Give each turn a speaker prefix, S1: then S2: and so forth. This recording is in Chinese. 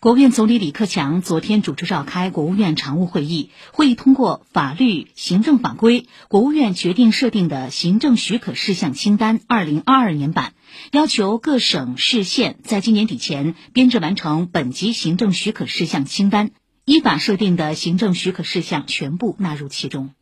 S1: 国务院总理李克强昨天主持召开国务院常务会议会议通过法律行政法规国务院决定设定的行政许可事项清单二零二二年版要求各省市县在今年底前编制完成本级行政许可事项清单依法设定的行政许可事项全部纳入其中。